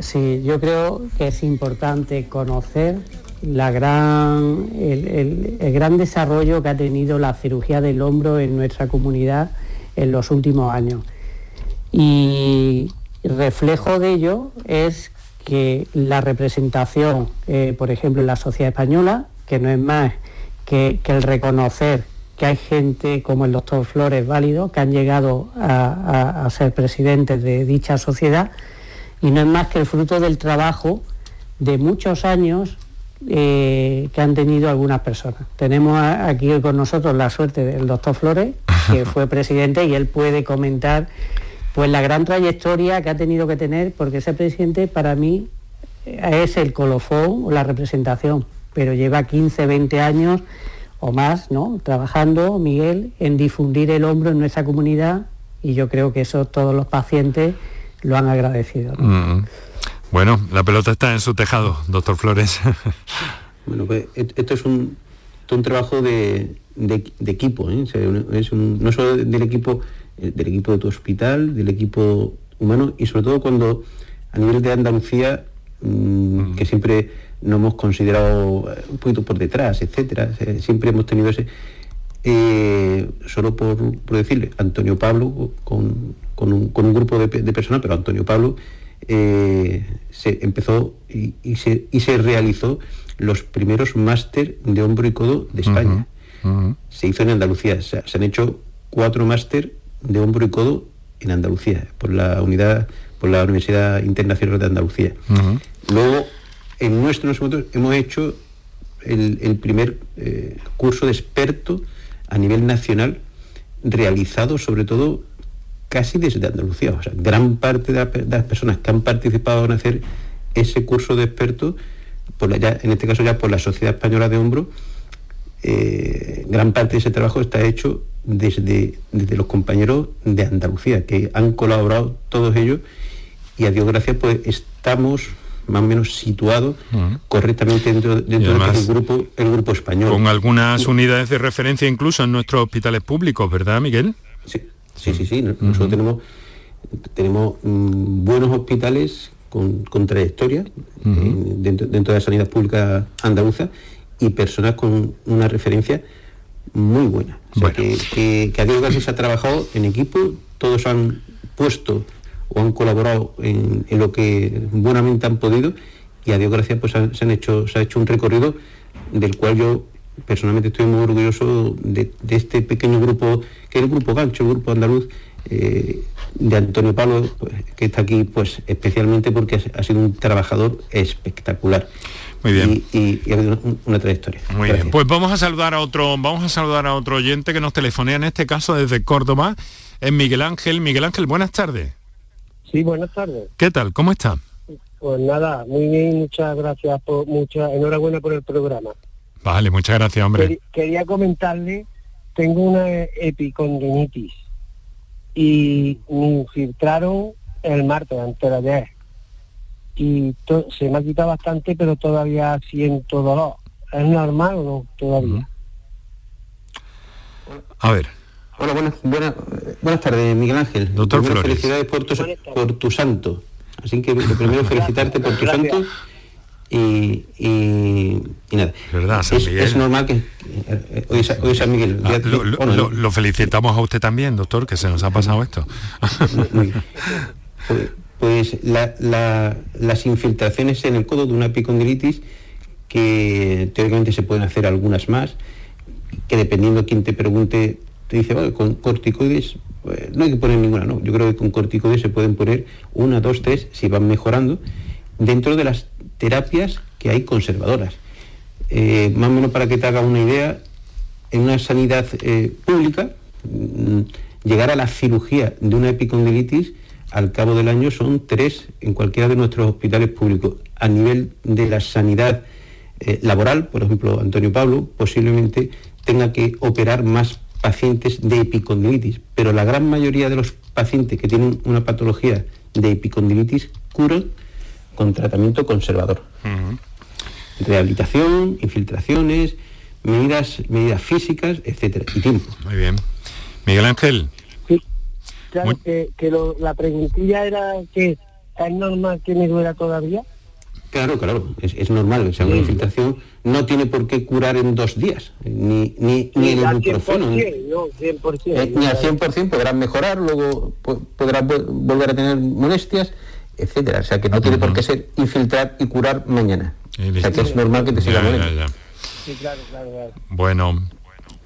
sí, yo creo que es importante conocer la gran, el, gran desarrollo que ha tenido la cirugía del hombro en nuestra comunidad en los últimos años. Y reflejo de ello es que la representación, eh, por ejemplo, en la sociedad española, que no es más que, el reconocer que hay gente como el doctor Flores Válido, que han llegado a ser presidentes de dicha sociedad, y no es más que el fruto del trabajo de muchos años eh, que han tenido algunas personas. Tenemos aquí con nosotros la suerte del doctor Flores, que fue presidente y él puede comentar pues la gran trayectoria que ha tenido que tener, porque ese presidente para mí eh, es el colofón o la representación, pero lleva 15, 20 años o más, ¿no? Trabajando, Miguel, en difundir el hombro en nuestra comunidad y yo creo que eso todos los pacientes lo han agradecido. Bueno, la pelota está en su tejado, doctor Flores. bueno, pues esto es un, trabajo de, equipo, ¿eh? es no solo del equipo, eh, del equipo de tu hospital, del equipo humano y sobre todo cuando a nivel de Andalucía, mm, que siempre nos hemos considerado eh, un poquito por detrás, etcétera, siempre hemos tenido ese. solo por, decirle, Antonio Pablo con, un, grupo de, de personas, pero Antonio Pablo eh, se empezó y, se, realizó los primeros máster de hombro y codo de España. Se hizo en Andalucía. Se, han hecho cuatro máster de hombro y codo en Andalucía, por la unidad, por la Universidad Internacional de Andalucía. Luego, en nuestro nosotros hemos hecho el, primer eh, curso de experto a nivel nacional realizado sobre todo casi desde Andalucía. O sea, gran parte de, las personas que han participado en hacer ese curso de expertos, por en este caso ya por la Sociedad Española de Hombro, eh, gran parte de ese trabajo está hecho desde, desde los compañeros de Andalucía, que han colaborado todos ellos y a Dios gracias pues estamos más o menos situados correctamente dentro, dentro del grupo, el grupo español. Con algunas unidades de referencia incluso en nuestros hospitales públicos, ¿verdad, Miguel? Sí, Sí, sí, sí. Nosotros tenemos, tenemos mm, buenos hospitales con, trayectoria eh, dentro, de la sanidad pública andaluza y personas con una referencia muy buena. O sea, que, a Dios gracias ha trabajado en equipo, todos han puesto o han colaborado en, lo que buenamente han podido y a Dios gracias pues se, han hecho, se ha hecho un recorrido del cual yo personalmente estoy muy orgulloso de, este pequeño grupo, que es el grupo Gancho, el grupo andaluz, eh, de Antonio Pablo, pues, que está aquí pues especialmente porque ha, sido un trabajador espectacular. Muy bien. Y, ha habido una, trayectoria. Muy bien. Pues vamos a saludar a otro, vamos a saludar a otro oyente que nos telefonea en este caso desde Córdoba, es Miguel Ángel. Miguel Ángel, buenas tardes. Sí, buenas tardes. ¿Qué tal? ¿Cómo está? Pues nada, muy bien, muchas gracias por mucha, enhorabuena por el programa. Vale, muchas gracias, hombre. Quería comentarle, tengo una epicondinitis y me infiltraron el martes antes de ayer y se me ha quitado bastante, pero todavía siento dolor. ¿Es normal o no todavía? A ver. Hola, buenas, buenas, tardes, Miguel Ángel. Doctor Flores. Felicidades por tu, por tu santo. Así que lo primero felicitarte por tu santo y, y, nada. Es, normal que eh, hoy, San Miguel. Ah, lo, felicitamos a usted también, doctor, que se nos ha pasado esto. pues, pues las infiltraciones en el codo de una epicondilitis, que teóricamente se pueden hacer algunas más, que dependiendo de quién te pregunte, te dice, vale, con corticoides pues, no hay que poner ninguna, no. Yo creo que con corticoides se pueden poner una, dos, tres, si van mejorando, dentro de las terapias que hay conservadoras. Eh, más o menos para que te haga una idea, en una sanidad eh, pública, mm, llegar a la cirugía de una epicondilitis al cabo del año son tres en cualquiera de nuestros hospitales públicos. A nivel de la sanidad eh, laboral, por ejemplo, Antonio Pablo posiblemente tenga que operar más pacientes de epicondilitis, pero la gran mayoría de los pacientes que tienen una patología de epicondilitis curan con tratamiento conservador. Rehabilitación, infiltraciones, medidas, medidas físicas, etcétera, y tiempo. Muy bien. Miguel Ángel. Claro, que, que lo- la preguntilla era que es normal que me duela todavía. Claro, claro, es, es normal, o sea, una infiltración no tiene por qué curar en dos días, ni, ni, ni el al ibuprofeno. 100%, no, 100%. Eh, ni al 100% podrán mejorar, luego po- podrán vol- volver a tener molestias, etcétera. O sea, que no tiene por qué ser infiltrar y curar mañana. O sea, que es normal que te siga Ya. Sí, claro, claro, claro. Bueno,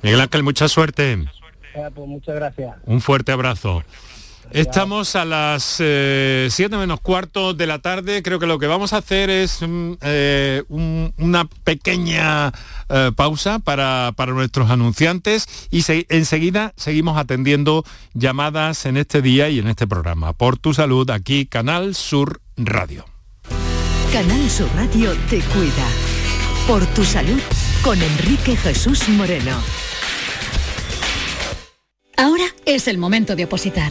Miguel Ángel, mucha suerte. Ya, pues muchas gracias. Un fuerte abrazo. Estamos a las 7 menos cuarto de la tarde. Creo que lo que vamos a hacer es mm, eh, un- una pequeña eh, pausa para, para nuestros anunciantes y se- enseguida seguimos atendiendo llamadas en este día y en este programa. Por tu salud, aquí Canal Sur Radio. Canal Sur Radio te cuida. Por tu salud con Enrique Jesús Moreno. Ahora es el momento de opositar.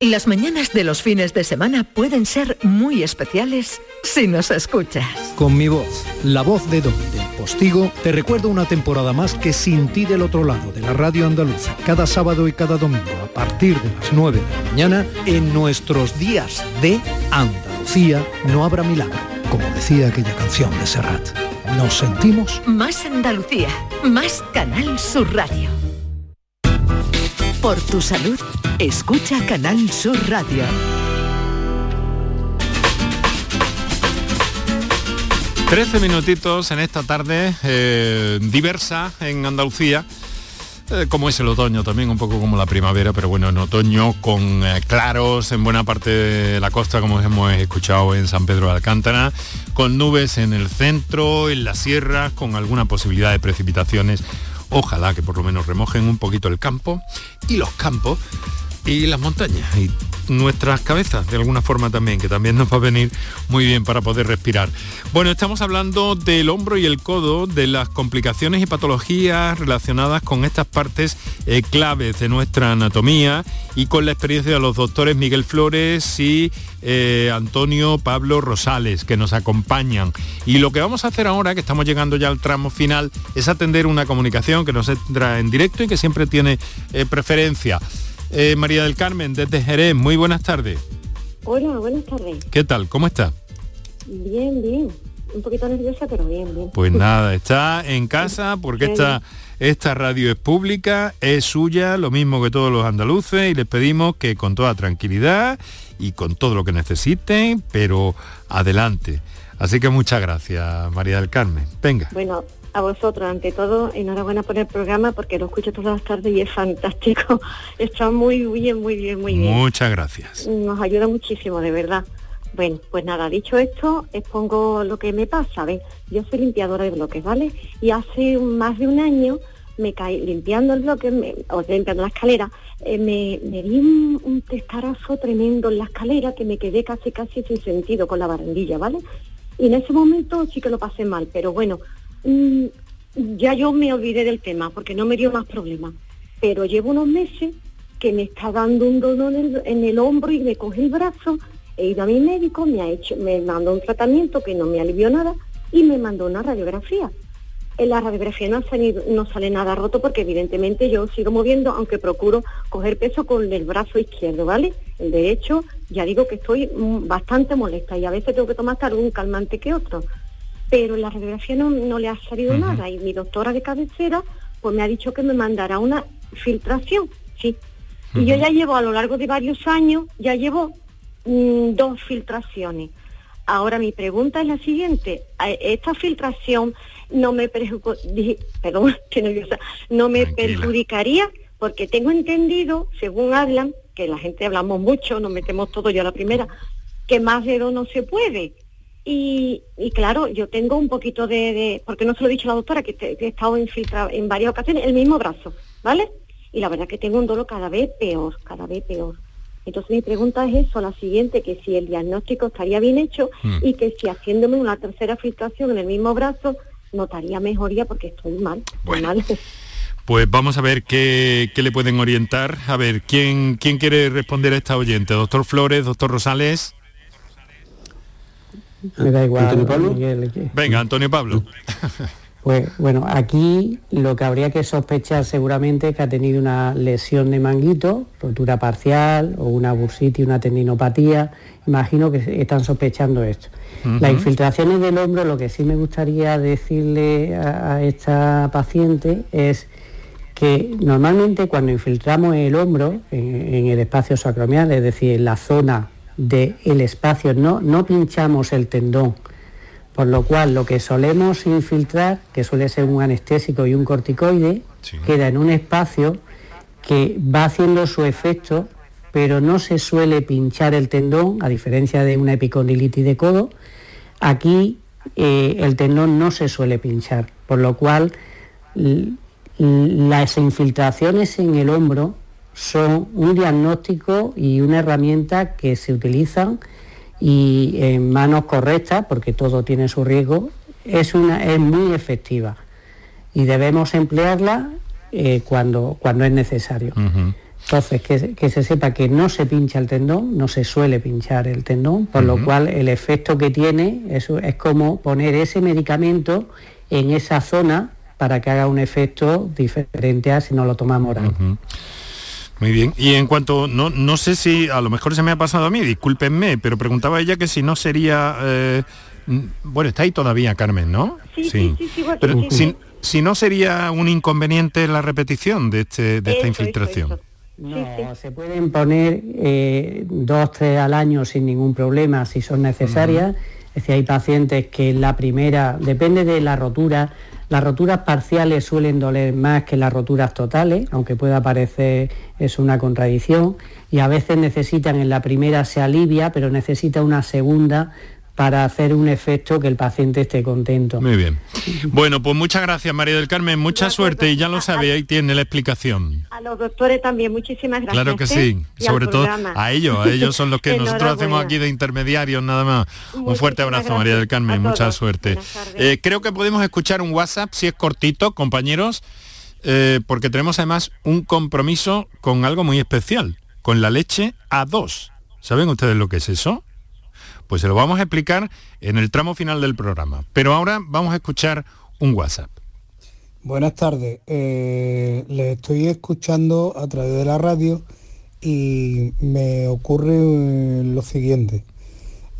Las mañanas de los fines de semana pueden ser muy especiales si nos escuchas. Con mi voz, la voz de Don del Postigo, te recuerdo una temporada más que sin ti del otro lado de la radio andaluza, cada sábado y cada domingo a partir de las 9 de la mañana, en nuestros días de Andalucía no habrá milagro, como decía aquella canción de Serrat. Nos sentimos Más Andalucía, más Canal Sur Radio. Por tu salud, escucha Canal Sur Radio. Trece minutitos en esta tarde eh, diversa en Andalucía. eh, como es el otoño también, un poco como la primavera, pero bueno, en otoño con eh, claros en buena parte de la costa, como hemos escuchado en San Pedro de Alcántara, con nubes en el centro, en las sierras, con alguna posibilidad de precipitaciones. Ojalá que por lo menos remojen un poquito el campo. Y los campos y las montañas y nuestras cabezas de alguna forma también, que también nos va a venir muy bien para poder respirar. Bueno, estamos hablando del hombro y el codo, de las complicaciones y patologías relacionadas con estas partes eh, claves de nuestra anatomía y con la experiencia de los doctores Miguel Flores y eh, Antonio Pablo Rosales, que nos acompañan. Y lo que vamos a hacer ahora, que estamos llegando ya al tramo final, es atender una comunicación que nos entra en directo y que siempre tiene eh, preferencia. Eh, María del Carmen, desde Jerez, muy buenas tardes. Hola, buenas tardes. ¿Qué tal? ¿Cómo está? Bien, bien. Un poquito nerviosa, pero bien, bien. Pues nada, está en casa porque esta, esta radio es pública, es suya, lo mismo que todos los andaluces, y les pedimos que con toda tranquilidad y con todo lo que necesiten, pero adelante. Así que muchas gracias, María del Carmen. Venga. Bueno, a vosotros, ante todo, enhorabuena por el programa porque lo escucho todas las tardes y es fantástico. Está muy bien, muy bien, muy bien. Muchas gracias. Nos ayuda muchísimo, de verdad. Bueno, pues nada, dicho esto, expongo lo que me pasa. ¿ven? Yo soy limpiadora de bloques, ¿vale? Y hace más de un año me caí limpiando el bloque, me- o limpiando la escalera, eh, me, me di un, un testarazo tremendo en la escalera que me quedé casi casi sin sentido con la barandilla, ¿vale? Y en ese momento sí que lo pasé mal, pero bueno, mm, ya yo me olvidé del tema porque no me dio más problemas. Pero llevo unos meses que me está dando un dolor en el, hombro y me coge el brazo. He ido a mi médico, me ha hecho, me mandó un tratamiento que no me alivió nada y me mandó una radiografía. En la radiografía no, salido- no sale nada roto porque evidentemente yo sigo moviendo, aunque procuro coger peso con el brazo izquierdo, ¿vale? El derecho, ya digo que estoy mm, bastante molesta y a veces tengo que tomar algún calmante que otro. Pero en la radiografía no, no le ha salido nada y mi doctora de cabecera pues me ha dicho que me mandará una filtración, sí. Y yo ya llevo a lo largo de varios años, ya llevo mm, dos filtraciones. Ahora mi pregunta es la siguiente, ¿a- ¿esta filtración no me perjudica, perdón, estoy nerviosa, no me perjudicaría? Porque tengo entendido, según hablan, que la gente hablamos mucho, nos metemos todo yo a la primera, que más de dos no se puede. Y, y claro, yo tengo un poquito de, de- porque no se lo he dicho a la doctora, que, te- que he estado infiltrada en varias ocasiones, el mismo brazo, ¿vale? Y la verdad que tengo un dolor cada vez peor, cada vez peor. Entonces mi pregunta es eso, la siguiente, que si el diagnóstico estaría bien hecho Mm. y que si haciéndome una tercera filtración en el mismo brazo notaría mejoría porque estoy mal, estoy mal. Pues vamos a ver qué, qué le pueden orientar. A ver, ¿quién, ¿quién quiere responder a esta oyente? Doctor Flores, doctor Rosales. Me da igual. ¿Antonio Pablo? Miguel, que- Venga, Antonio Pablo. Pues bueno, aquí lo que habría que sospechar seguramente es que ha tenido una lesión de manguito, rotura parcial o una bursitis, una tendinopatía. Imagino que están sospechando esto. Las Ujú. infiltraciones del hombro, lo que sí me gustaría decirle a, a esta paciente es que normalmente cuando infiltramos el hombro en, en el espacio sacromial, es decir, en la zona del espacio, no, no pinchamos el tendón, por lo cual lo que solemos infiltrar, que suele ser un anestésico y un corticoide, queda en un espacio que va haciendo su efecto, pero no se suele pinchar el tendón, a diferencia de una epicondilitis de codo. Aquí eh, el tendón no se suele pinchar, por lo cual las infiltraciones en el hombro son un diagnóstico y una herramienta que se utilizan y en manos correctas, porque todo tiene su riesgo, es, una, es muy efectiva y debemos emplearla eh, cuando, cuando es necesario. Entonces, que, que se sepa que no se pincha el tendón, no se suele pinchar el tendón, por lo cual el efecto que tiene es, es como poner ese medicamento en esa zona para que haga un efecto diferente a si no lo tomamos oral. Muy bien. Y en cuanto, no, no sé si a lo mejor se me ha pasado a mí, discúlpenme, pero preguntaba ella que si no sería... eh, bueno, está ahí todavía Carmen, ¿no? Sí, sí, sí, sigo aquí, Pero sí, si, sí. si no sería un inconveniente la repetición de, este, de esta Eso, eso, infiltración. No, se pueden poner eh, dos, tres al año sin ningún problema si son necesarias. Es decir, hay pacientes que la primera, depende de la rotura, las roturas parciales suelen doler más que las roturas totales, aunque pueda parecer es una contradicción, y a veces necesitan, en la primera se alivia, pero necesita una segunda para hacer un efecto que el paciente esté contento. Muy bien. Bueno, pues muchas gracias María del Carmen, mucha suerte y ya lo sabe, ahí tiene la explicación. A los doctores también, muchísimas gracias. Claro que ¿eh? sí, al sobre todo a ellos, a ellos son los que nosotros hacemos aquí de intermediarios nada más. Un fuerte abrazo gracias María del Carmen, mucha suerte. Eh, creo que podemos escuchar un WhatsApp, si es cortito, compañeros, eh, porque tenemos además un compromiso con algo muy especial, con la leche A2. ¿Saben ustedes lo que es eso? Pues se lo vamos a explicar en el tramo final del programa. Pero ahora vamos a escuchar un WhatsApp. Buenas tardes. Eh, le estoy escuchando a través de la radio y me ocurre eh, lo siguiente.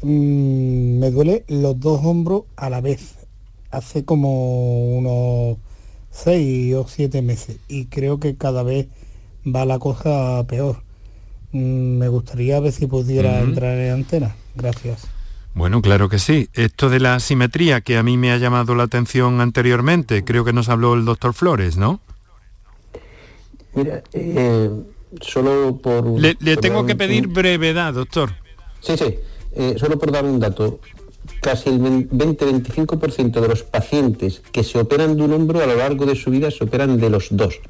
Mm, me duele los dos hombros a la vez. Hace como unos seis o siete meses y creo que cada vez va la cosa peor. Mm, me gustaría ver si pudiera entrar en antena. Gracias. Bueno, claro que sí. Esto de la simetría que a mí me ha llamado la atención anteriormente, creo que nos habló el doctor Flores, ¿no? Mira, eh, solo por... Le, le por tengo que pedir brevedad, doctor. Sí, sí, eh, solo por dar un dato. Casi el 20-25% de los pacientes que se operan de un hombro a lo largo de su vida se operan de los dos.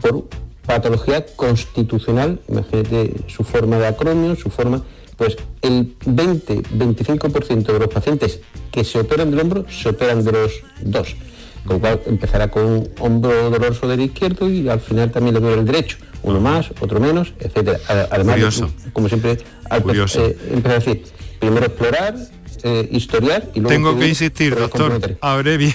Por patología constitucional, imagínate su forma de acromio, su forma, pues el 20-25% de los pacientes que se operan del hombro se operan de los dos. Con lo cual empezará con un hombro doloroso del izquierdo y al final también le duele el derecho. Uno más, otro menos, etcétera. Además, Curioso. como siempre, al Curioso. eh, empezar a decir, primero explorar, eh, historiar y luego... Tengo que insistir, doctor. Habré bien.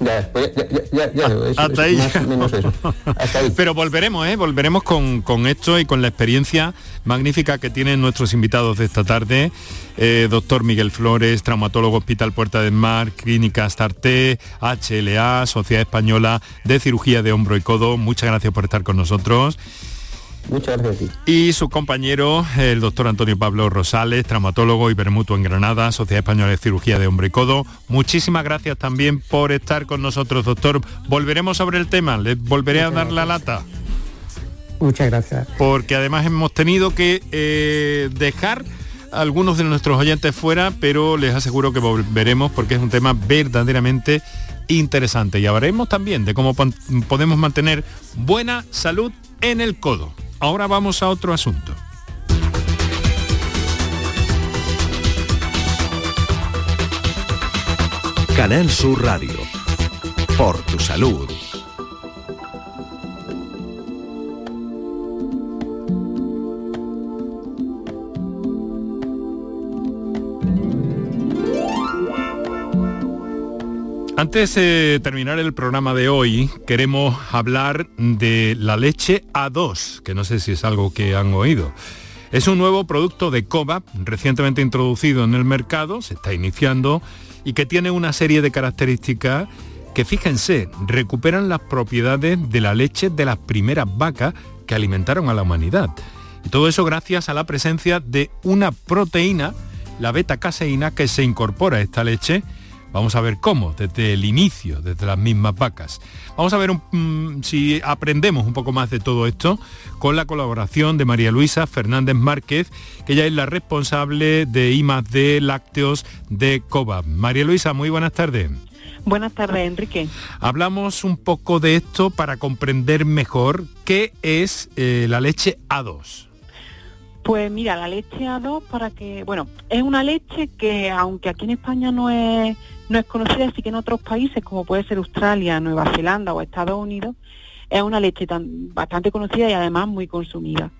Ya, ya, ya, ya, ya, eso, Hasta eso, ahí. más o menos eso. Hasta ahí. Pero volveremos, ¿eh? Volveremos con, con esto y con la experiencia magnífica que tienen nuestros invitados de esta tarde. Eh, doctor Miguel Flores, traumatólogo Hospital Puerta del Mar, Clínica Astarte, HLA, Sociedad Española de Cirugía de Hombro y Codo. Muchas gracias por estar con nosotros. Muchas gracias a ti. Y su compañero, el doctor Antonio Pablo Rosales, traumatólogo Ibermutuo en Granada, Sociedad Española de Cirugía de Hombro y Codo. Muchísimas gracias también por estar con nosotros, doctor. Volveremos sobre el tema, le volveré a dar la lata, Muchas gracias. porque además hemos tenido que eh, dejar a algunos de nuestros oyentes fuera, pero les aseguro que volveremos porque es un tema verdaderamente interesante. Y hablaremos también de cómo podemos mantener buena salud en el codo. Ahora vamos a otro asunto. Canal Sur Radio. Por tu salud. Antes de terminar el programa de hoy, queremos hablar de la leche A2, que no sé si es algo que han oído. Es un nuevo producto de COVAP, recientemente introducido en el mercado, se está iniciando, y que tiene una serie de características que, fíjense, recuperan las propiedades de la leche de las primeras vacas que alimentaron a la humanidad. Y todo eso gracias a la presencia de una proteína, la beta-caseína, que se incorpora a esta leche Vamos a ver cómo, desde el inicio, desde las mismas vacas. Vamos a ver un- mm, si aprendemos un poco más de todo esto con la colaboración de María Luisa Fernández Márquez, que ella es la responsable de I+D Lácteos de COVAP. María Luisa, muy buenas tardes. Buenas tardes, Enrique. Hablamos un poco de esto para comprender mejor qué es eh, la leche A2. Pues mira, la leche A2 para que, bueno, es una leche que aunque aquí en España no es no es conocida, sí que en otros países como puede ser Australia, Nueva Zelanda o Estados Unidos, es una leche tan, bastante conocida y además muy consumida.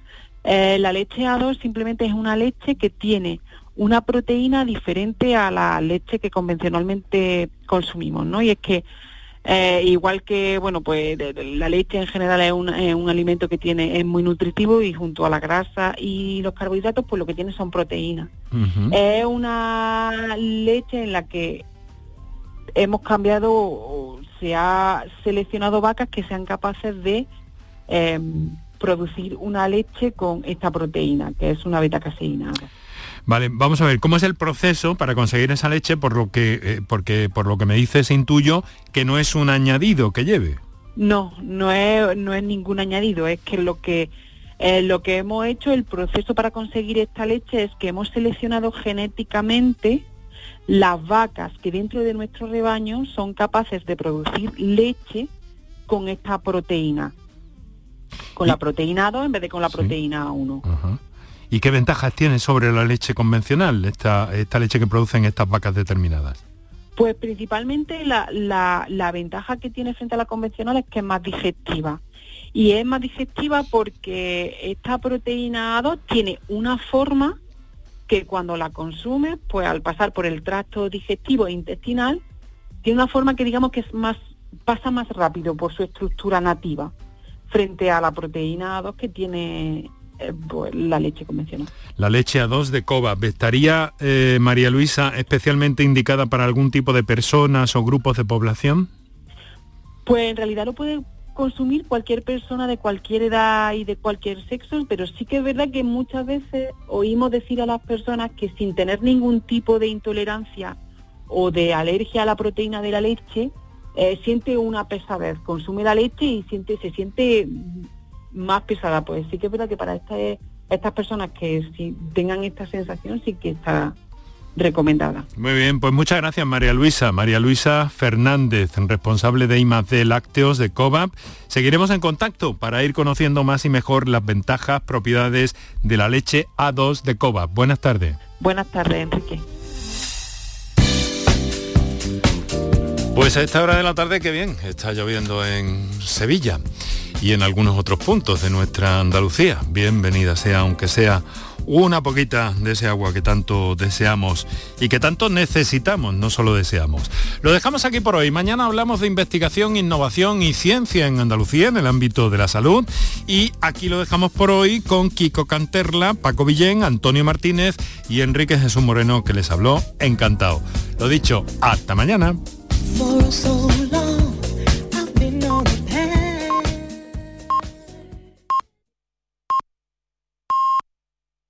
Eh, la leche A2 simplemente es una leche que tiene una proteína diferente a la leche que convencionalmente consumimos, ¿no? Y es que eh, igual que, bueno, pues de- de- la leche en general es un, es un alimento que tiene, es muy nutritivo y junto a la grasa y los carbohidratos, pues lo que tiene son proteínas. Es una leche en la que hemos cambiado, se ha seleccionado vacas que sean capaces de eh, producir una leche con esta proteína, que es una beta-caseína. Vale, vamos a ver cómo es el proceso para conseguir esa leche, por lo que, eh, porque por lo que me dices intuyo que no es un añadido que lleve. No, no es, no es ningún añadido, es que lo que eh, lo que hemos hecho, el proceso para conseguir esta leche es que hemos seleccionado genéticamente las vacas que dentro de nuestro rebaño son capaces de producir leche con esta proteína, con la proteína 2 en vez de con la proteína 1. ¿Y qué ventajas tiene sobre la leche convencional, esta, esta leche que producen estas vacas determinadas? Pues principalmente la, la, ventaja que tiene frente a la convencional es que es más digestiva. Y es más digestiva porque esta proteína A2 tiene una forma que cuando la consumes, pues al pasar por el tracto digestivo e intestinal, tiene una forma que digamos que es más, pasa más rápido por su estructura nativa frente a la proteína A2 que tiene eh, pues, la leche convencional. La leche A2 de COVAP, ¿estaría, eh, María Luisa, especialmente indicada para algún tipo de personas o grupos de población? Pues en realidad lo puede consumir cualquier persona de cualquier edad y de cualquier sexo, pero sí que es verdad que muchas veces oímos decir a las personas que sin tener ningún tipo de intolerancia o de alergia a la proteína de la leche, eh, siente una pesadez, consume la leche y siente, se siente más pesada. Pues sí que es verdad que para este- estas personas que si tengan esta sensación sí que está recomendada. Muy bien, pues muchas gracias María Luisa. María Luisa Fernández, responsable de I+D Lácteos de COVAP. Seguiremos en contacto para ir conociendo más y mejor las ventajas, propiedades de la leche A2 de COVAP. Buenas tardes. Buenas tardes, Enrique. Pues a esta hora de la tarde, qué bien, está lloviendo en Sevilla y en algunos otros puntos de nuestra Andalucía. Bienvenida sea, aunque sea una poquita de ese agua que tanto deseamos y que tanto necesitamos, no solo deseamos. Lo dejamos aquí por hoy. Mañana hablamos de investigación, innovación y ciencia en Andalucía en el ámbito de la salud. Y aquí lo dejamos por hoy con Kiko Canterla, Paco Villén, Antonio Martínez y Enrique Jesús Moreno que les habló. Encantado. Lo dicho, hasta mañana.